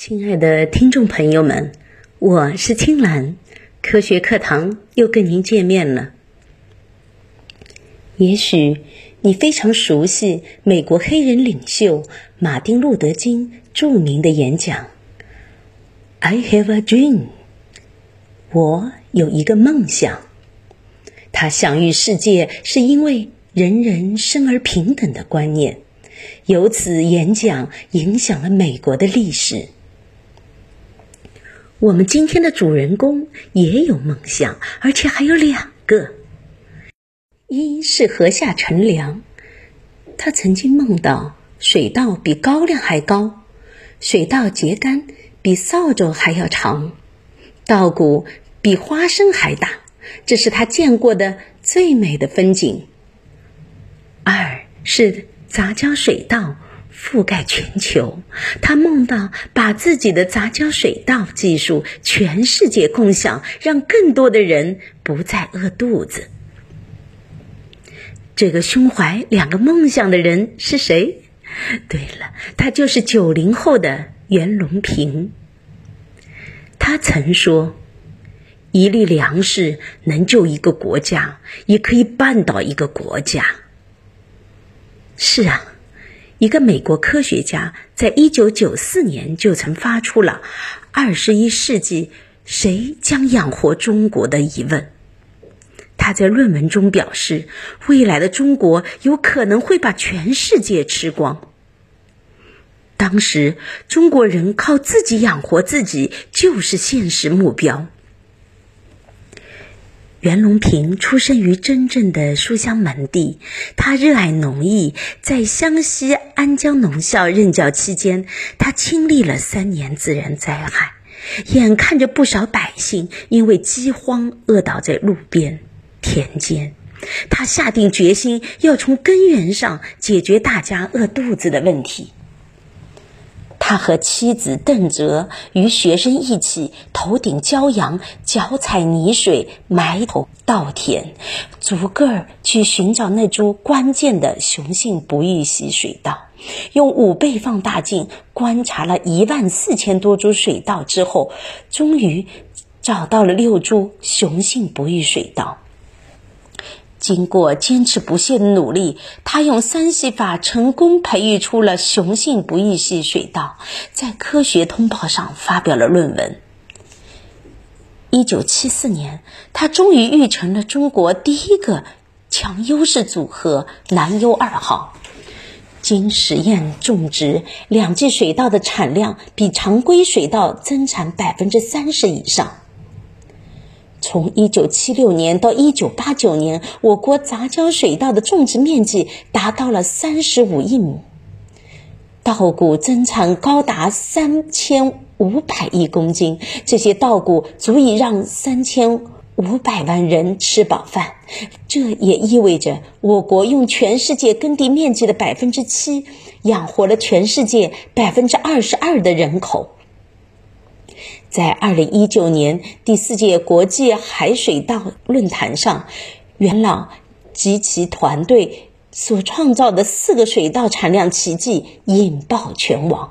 亲爱的听众朋友们，我是青兰，科学课堂又跟您见面了。也许你非常熟悉美国黑人领袖马丁·路德·金著名的演讲 “I have a dream”，我有一个梦想。他享誉世界，是因为人人生而平等的观念。由此演讲影响了美国的历史。我们今天的主人公也有梦想，而且还有两个。一是河下乘凉，他曾经梦到水稻比高粱还高，水稻秸秆比扫帚还要长，稻谷比花生还大，这是他见过的最美的风景。二是杂交水稻。覆盖全球，他梦到把自己的杂交水稻技术全世界共享，让更多的人不再饿肚子。这个胸怀两个梦想的人是谁？对了，他就是九零后的袁隆平。他曾说：“一粒粮食能救一个国家，也可以绊倒一个国家。”是啊。一个美国科学家在一九九四年就曾发出了“二十一世纪谁将养活中国”的疑问。他在论文中表示，未来的中国有可能会把全世界吃光。当时，中国人靠自己养活自己就是现实目标。袁隆平出生于真正的书香门第，他热爱农艺，在湘西安江农校任教期间，他经历了三年自然灾害，眼看着不少百姓因为饥荒饿倒在路边、田间，他下定决心要从根源上解决大家饿肚子的问题。他和妻子邓哲与学生一起头顶骄阳，脚踩泥水，埋头稻田，逐个去寻找那株关键的雄性不育系水稻。用五倍放大镜观察了一万四千多株水稻之后，终于找到了六株雄性不育水稻。经过坚持不懈的努力，他用三系法成功培育出了雄性不育系水稻，在《科学通报》上发表了论文。一九七四年，他终于育成了中国第一个强优势组合南优二号。经实验种植，两季水稻的产量比常规水稻增产百分之三十以上。从一九七六年到一九八九年，我国杂交水稻的种植面积达到了三十五亿亩，稻谷增产高达三千五百亿公斤。这些稻谷足以让三千五百万人吃饱饭。这也意味着，我国用全世界耕地面积的百分之七，养活了全世界百分之二十二的人口。在二零一九年第四届国际海水稻论坛上，袁老及其团队所创造的四个水稻产量奇迹引爆全网。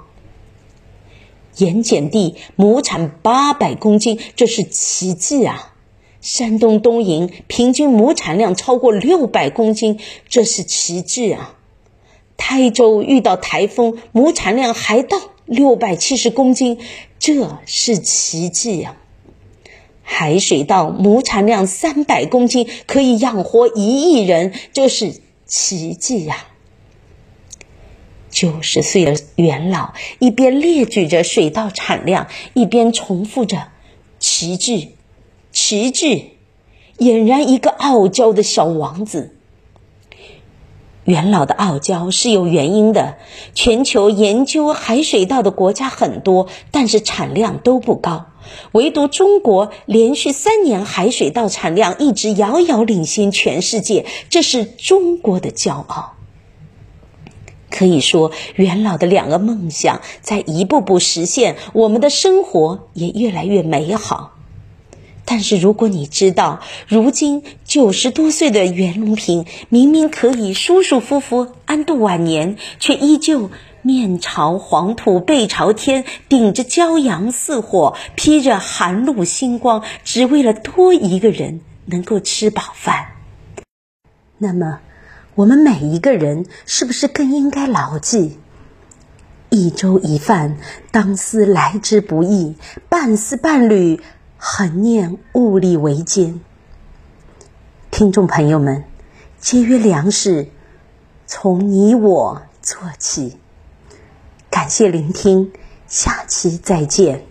盐碱地亩产八百公斤，这是奇迹啊！山东东营平均亩产量超过六百公斤，这是奇迹啊！台州遇到台风，亩产量还到六百七十公斤。这是奇迹呀！海水稻亩产量三百公斤，可以养活一亿人，这是奇迹呀！九十岁的元老一边列举着水稻产量，一边重复着“奇迹，奇迹”，俨然一个傲娇的小王子。元老的傲娇是有原因的。全球研究海水稻的国家很多，但是产量都不高。唯独中国连续三年海水稻产量一直遥遥领先全世界，这是中国的骄傲。可以说，元老的两个梦想在一步步实现，我们的生活也越来越美好。但是，如果你知道，如今九十多岁的袁隆平明明可以舒舒服服安度晚年，却依旧面朝黄土背朝天，顶着骄阳似火，披着寒露星光，只为了多一个人能够吃饱饭。那么，我们每一个人是不是更应该牢记：一粥一饭，当思来之不易；半丝半缕，恒念物力维艰。听众朋友们，节约粮食，从你我做起。感谢聆听，下期再见。